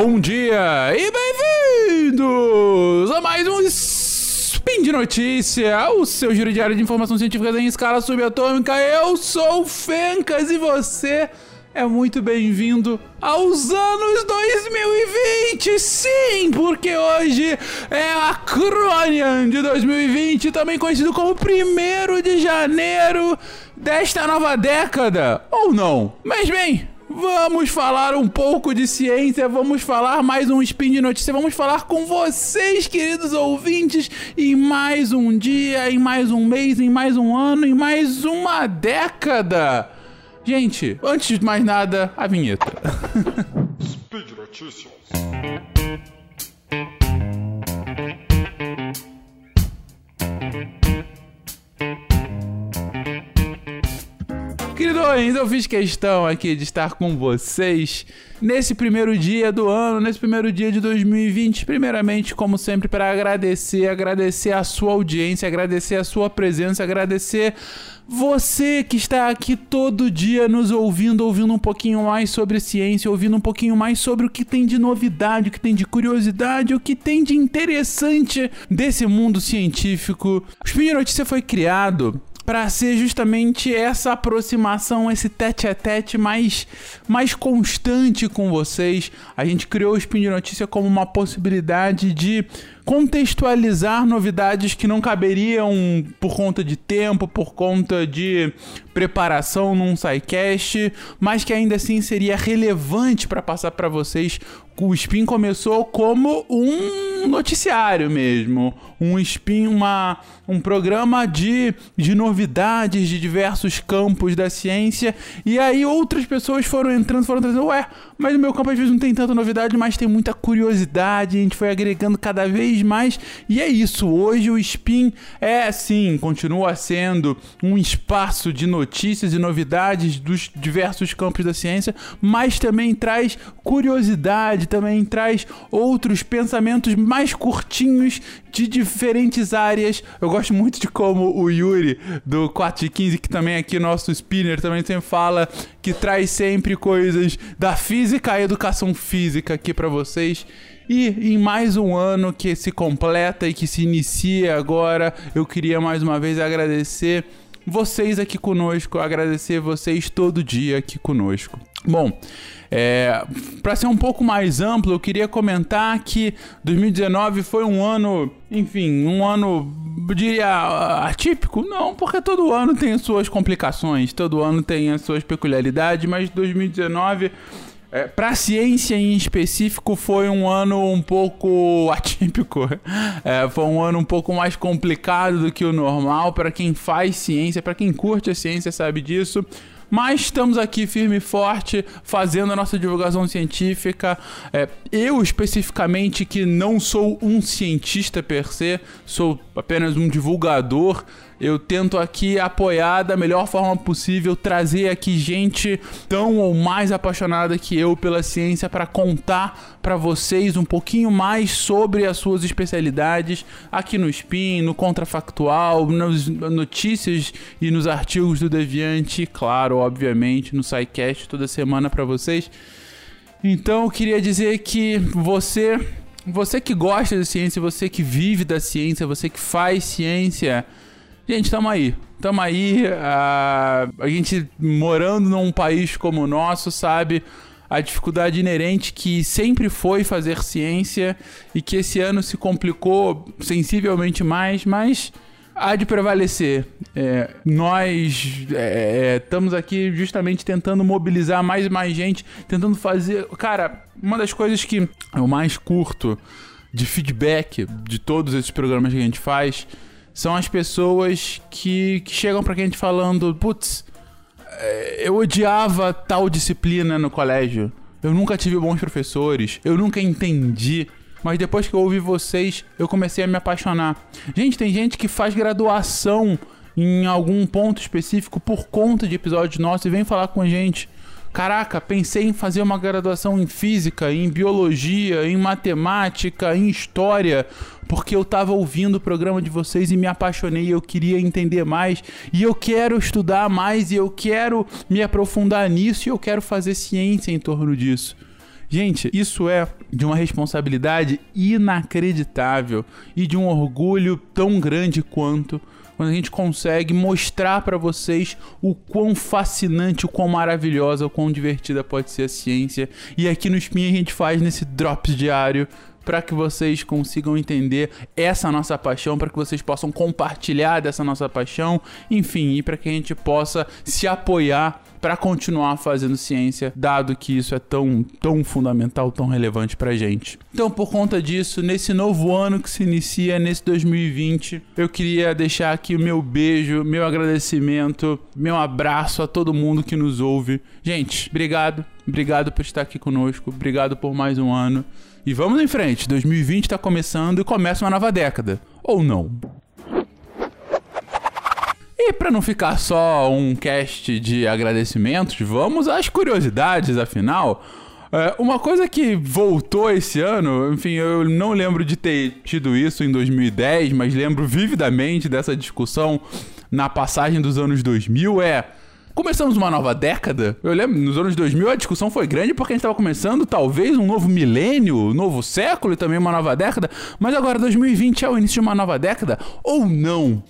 bom dia e bem-vindos a mais um Spin de Notícia, o seu giro diário de informação científica em escala subatômica. Eu sou o Fencas e você é muito bem-vindo aos anos 2020, sim, porque hoje é a Cronian de 2020, também conhecido como 1 de janeiro desta nova década, ou não. Mas bem, Vamos falar um pouco de ciência, vamos falar mais um spin de notícia, vamos falar com vocês, queridos ouvintes, em mais um dia, em mais um mês, em mais um ano, em mais uma década. Gente, antes de mais nada, a vinheta. Speed Notícias. Queridões, eu fiz questão aqui de estar com vocês nesse primeiro dia do ano, nesse primeiro dia de 2020. Primeiramente, como sempre, para agradecer, agradecer a sua audiência, agradecer a sua presença, agradecer você que está aqui todo dia nos ouvindo, ouvindo um pouquinho mais sobre ciência, ouvindo um pouquinho mais sobre o que tem de novidade, o que tem de curiosidade, o que tem de interessante desse mundo científico. O Spin Notícia foi criado para ser justamente essa aproximação, esse tete a tete mais, mais constante com vocês. A gente criou o Spin de Notícia como uma possibilidade de contextualizar novidades que não caberiam por conta de tempo, por conta de preparação num SciCast, mas que ainda assim seria relevante para passar para vocês. O Spin começou como um noticiário mesmo, um Spin, uma, um programa de, de novidades de diversos campos da ciência, e aí outras pessoas foram entrando, foram trazendo, ué, mas o meu campo às vezes não tem tanta novidade, mas tem muita curiosidade, a gente foi agregando cada vez vez mais. E é isso, hoje o Spin é sim, continua sendo um espaço de notícias e novidades dos diversos campos da ciência, mas também traz curiosidade, também traz outros pensamentos mais curtinhos de diferentes áreas. Eu gosto muito de como o Yuri do 4 de 15, que também é aqui nosso spinner, também sempre fala que traz sempre coisas da física e educação física aqui para vocês. E em mais um ano que se completa e que se inicia agora, eu queria mais uma vez agradecer vocês aqui conosco, agradecer vocês todo dia aqui conosco. Bom, é, para ser um pouco mais amplo, eu queria comentar que 2019 foi um ano, enfim, um ano, diria, atípico? Não, porque todo ano tem suas complicações, todo ano tem as suas peculiaridades, mas 2019 é, para a ciência em específico foi um ano um pouco atípico. É, foi um ano um pouco mais complicado do que o normal para quem faz ciência, para quem curte a ciência sabe disso. Mas estamos aqui firme e forte, fazendo a nossa divulgação científica. É, eu, especificamente, que não sou um cientista per se, sou apenas um divulgador eu tento aqui apoiar da melhor forma possível, trazer aqui gente tão ou mais apaixonada que eu pela ciência para contar para vocês um pouquinho mais sobre as suas especialidades aqui no Spin, no Contrafactual, nas notícias e nos artigos do Deviante, claro, obviamente, no SciCast toda semana para vocês. Então, eu queria dizer que você, você que gosta de ciência, você que vive da ciência, você que faz ciência, Gente, tamo aí. Tamo aí. A, a gente morando num país como o nosso, sabe? A dificuldade inerente que sempre foi fazer ciência e que esse ano se complicou sensivelmente mais, mas há de prevalecer. É, nós é, é, estamos aqui justamente tentando mobilizar mais e mais gente, tentando fazer. Cara, uma das coisas que eu mais curto de feedback de todos esses programas que a gente faz são as pessoas que, que chegam pra gente falando: putz, é, eu odiava tal disciplina no colégio. Eu nunca tive bons professores. Eu nunca entendi. Mas depois que eu ouvi vocês, eu comecei a me apaixonar. Gente, tem gente que faz graduação em algum ponto específico por conta de episódios nossos e vem falar com a gente. Caraca, pensei em fazer uma graduação em física, em biologia, em matemática, em história, porque eu estava ouvindo o programa de vocês e me apaixonei, eu queria entender mais, e eu quero estudar mais, e eu quero me aprofundar nisso, e eu quero fazer ciência em torno disso. Gente, isso é de uma responsabilidade inacreditável e de um orgulho tão grande quanto quando a gente consegue mostrar para vocês o quão fascinante, o quão maravilhosa, o quão divertida pode ser a ciência. E aqui no Spin a gente faz nesse Drops diário para que vocês consigam entender essa nossa paixão, para que vocês possam compartilhar dessa nossa paixão, enfim, e para que a gente possa se apoiar para continuar fazendo ciência, dado que isso é tão, tão fundamental, tão relevante pra gente. Então, por conta disso, nesse novo ano que se inicia, nesse 2020, eu queria deixar aqui o meu beijo, meu agradecimento, meu abraço a todo mundo que nos ouve. Gente, obrigado, obrigado por estar aqui conosco, obrigado por mais um ano. E vamos em frente, 2020 está começando e começa uma nova década. Ou não? E para não ficar só um cast de agradecimentos, vamos às curiosidades, afinal. É, uma coisa que voltou esse ano, enfim, eu não lembro de ter tido isso em 2010, mas lembro vividamente dessa discussão na passagem dos anos 2000, é Começamos uma nova década. Eu lembro, nos anos 2000 a discussão foi grande porque a gente estava começando talvez um novo milênio, um novo século e também uma nova década. Mas agora 2020 é o início de uma nova década ou não?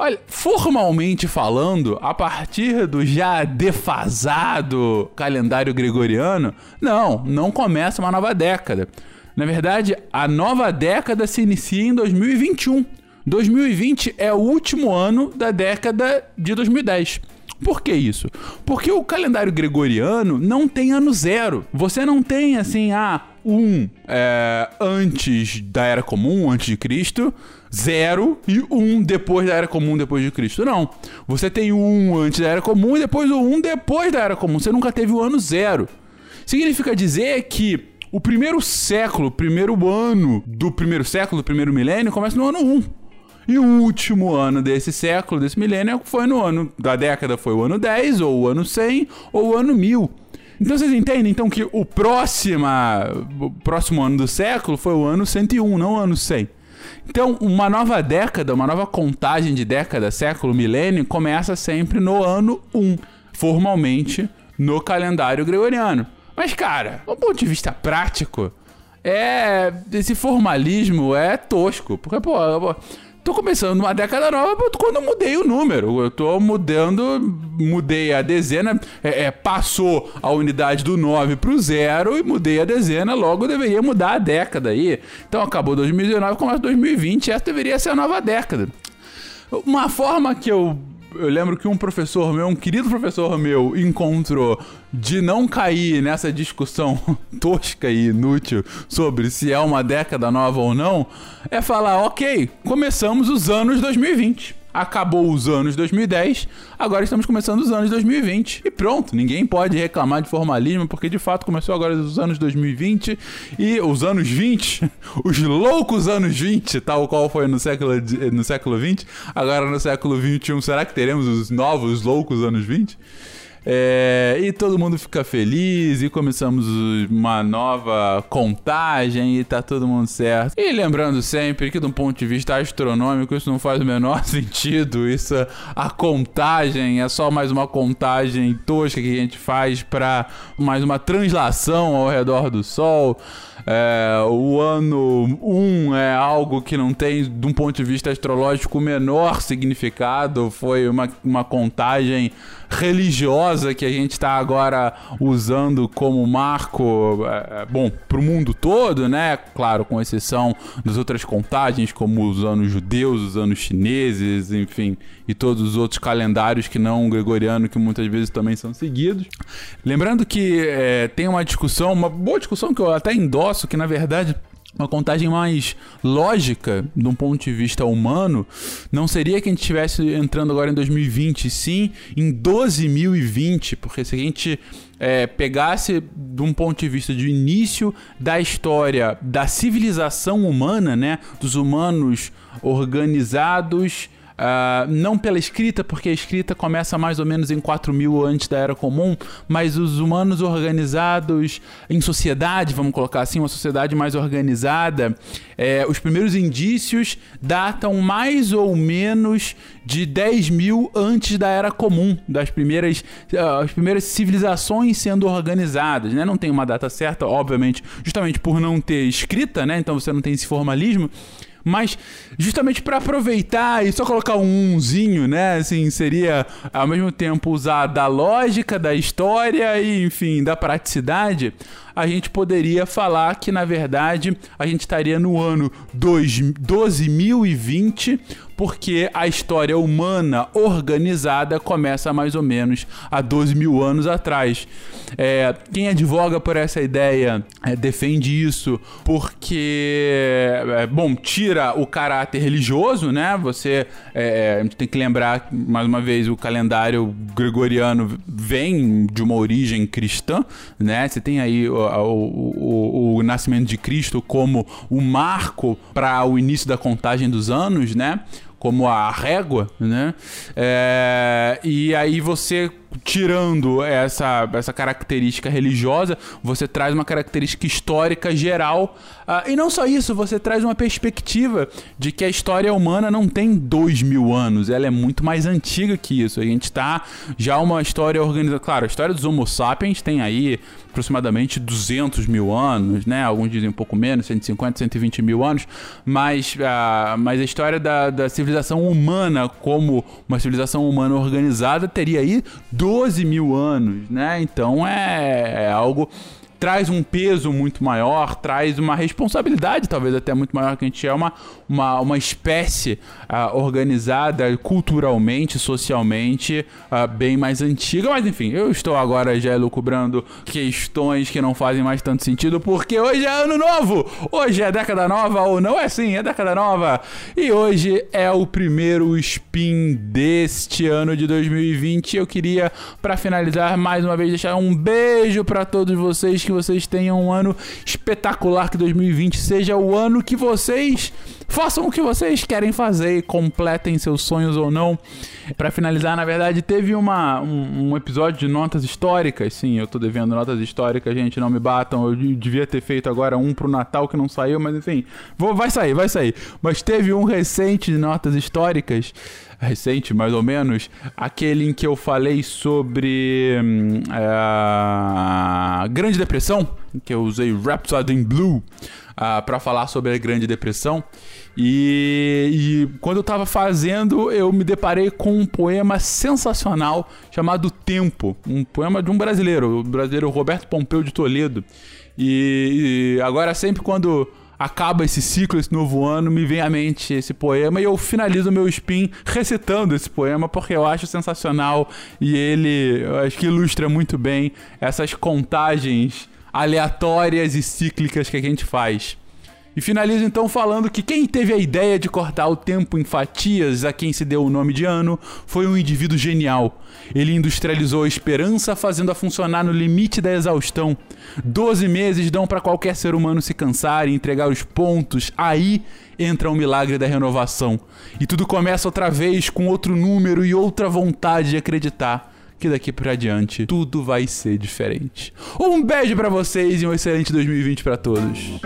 Olha, formalmente falando, a partir do já defasado calendário gregoriano, não, não começa uma nova década. Na verdade, a nova década se inicia em 2021. 2020 é o último ano da década de 2010. Por que isso? Porque o calendário gregoriano não tem ano zero. Você não tem assim, ah, um é, antes da Era Comum, antes de Cristo, zero e um depois da Era Comum, depois de Cristo. Não. Você tem um antes da Era Comum e depois o um depois da Era Comum. Você nunca teve o ano zero. Significa dizer que o primeiro século, o primeiro ano do primeiro século, do primeiro milênio, começa no ano 1. E o último ano desse século, desse milênio, foi no ano da década, foi o ano 10, ou o ano 100, ou o ano 1000. Então vocês entendem então que o, o próximo ano do século foi o ano 101, não o ano 100. Então, uma nova década, uma nova contagem de década, século, milênio, começa sempre no ano 1, formalmente no calendário gregoriano. Mas, cara, do ponto de vista prático, é. Esse formalismo é tosco. Porque, pô, tô começando uma década nova quando eu mudei o número. Eu tô mudando, mudei a dezena, é, é, passou a unidade do 9 pro zero e mudei a dezena, logo deveria mudar a década aí. Então acabou 2019, começa 2020, essa deveria ser a nova década. Uma forma que eu eu lembro que um professor meu, um querido professor meu, encontrou de não cair nessa discussão tosca e inútil sobre se é uma década nova ou não, é falar, ok, começamos os anos 2020 acabou os anos 2010, agora estamos começando os anos 2020. E pronto, ninguém pode reclamar de formalismo, porque de fato começou agora os anos 2020 e os anos 20, os loucos anos 20, tal qual foi no século, no século 20, agora no século 21, será que teremos os novos loucos anos 20? É, e todo mundo fica feliz e começamos uma nova contagem e tá todo mundo certo. E lembrando sempre que, um ponto de vista astronômico, isso não faz o menor sentido. Isso, a contagem é só mais uma contagem tosca que a gente faz para mais uma translação ao redor do Sol. É, o ano 1 um é algo que não tem, de um ponto de vista astrológico, o menor significado. Foi uma, uma contagem religiosa que a gente está agora usando como marco, é, é bom, para o mundo todo, né? Claro, com exceção das outras contagens, como os anos judeus, os anos chineses, enfim, e todos os outros calendários que não gregoriano, que muitas vezes também são seguidos. Lembrando que é, tem uma discussão, uma boa discussão que eu até endosso, que na verdade uma contagem mais lógica, de um ponto de vista humano, não seria que a gente estivesse entrando agora em 2020, sim em 12.020, porque se a gente é, pegasse de um ponto de vista de início da história da civilização humana, né, dos humanos organizados Uh, não pela escrita, porque a escrita começa mais ou menos em 4000 antes da Era Comum, mas os humanos organizados em sociedade, vamos colocar assim, uma sociedade mais organizada, é, os primeiros indícios datam mais ou menos de 10 mil antes da Era Comum, das primeiras, uh, as primeiras civilizações sendo organizadas, né? Não tem uma data certa, obviamente, justamente por não ter escrita, né? Então você não tem esse formalismo mas justamente para aproveitar e só colocar um umzinho, né? Assim, seria ao mesmo tempo usar da lógica, da história e, enfim, da praticidade a gente poderia falar que, na verdade, a gente estaria no ano 12.020, porque a história humana organizada começa mais ou menos há 12 mil anos atrás. É, quem advoga por essa ideia é, defende isso porque, é, bom, tira o caráter religioso, né? Você é, gente tem que lembrar, mais uma vez, o calendário gregoriano vem de uma origem cristã, né? Você tem aí o, o, o nascimento de Cristo como o marco para o início da contagem dos anos, né? Como a régua, né? É, e aí você tirando essa, essa característica religiosa, você traz uma característica histórica geral. Uh, e não só isso, você traz uma perspectiva de que a história humana não tem dois mil anos, ela é muito mais antiga que isso. A gente está já uma história organizada. Claro, a história dos Homo sapiens tem aí aproximadamente 200 mil anos, né? Alguns dizem um pouco menos, 150, 120 mil anos, mas, uh, mas a história da, da civilização humana como uma civilização humana organizada teria aí 12 mil anos, né? Então é, é algo traz um peso muito maior, traz uma responsabilidade talvez até muito maior que a gente é uma, uma, uma espécie uh, organizada culturalmente, socialmente, uh, bem mais antiga. Mas enfim, eu estou agora já elucubrando questões que não fazem mais tanto sentido, porque hoje é ano novo! Hoje é década nova, ou não é assim, é década nova! E hoje é o primeiro spin deste ano de 2020. Eu queria, para finalizar, mais uma vez deixar um beijo para todos vocês que vocês tenham um ano espetacular, que 2020 seja o ano que vocês façam o que vocês querem fazer e completem seus sonhos ou não. Para finalizar, na verdade, teve uma, um, um, episódio de notas históricas. Sim, eu tô devendo notas históricas, gente, não me batam. Eu devia ter feito agora um pro Natal que não saiu, mas enfim, vou, vai sair, vai sair. Mas teve um recente de notas históricas recente, mais ou menos, aquele em que eu falei sobre hum, a Grande Depressão, que eu usei Rhapsody in Blue uh, ah, para falar sobre a Grande Depressão. E, e, quando eu estava fazendo, eu me deparei com um poema sensacional chamado Tempo, um poema de um brasileiro, o brasileiro Roberto Pompeu de Toledo. E, e agora sempre quando acaba esse ciclo, esse novo ano, me vem à mente esse poema e eu finalizo meu spin recitando esse poema porque eu acho sensacional e ele, eu acho que ilustra muito bem essas contagens aleatórias e cíclicas que a gente faz. E finalizo então falando que quem teve a ideia de cortar o tempo em fatias a quem se deu o nome de ano foi um indivíduo genial. Ele industrializou a esperança fazendo-a funcionar no limite da exaustão. Doze meses dão para qualquer ser humano se cansar e entregar os pontos. Aí entra o milagre da renovação. E tudo começa outra vez com outro número e outra vontade de acreditar que daqui para diante tudo vai ser diferente. Um beijo para vocês e um excelente 2020 para todos.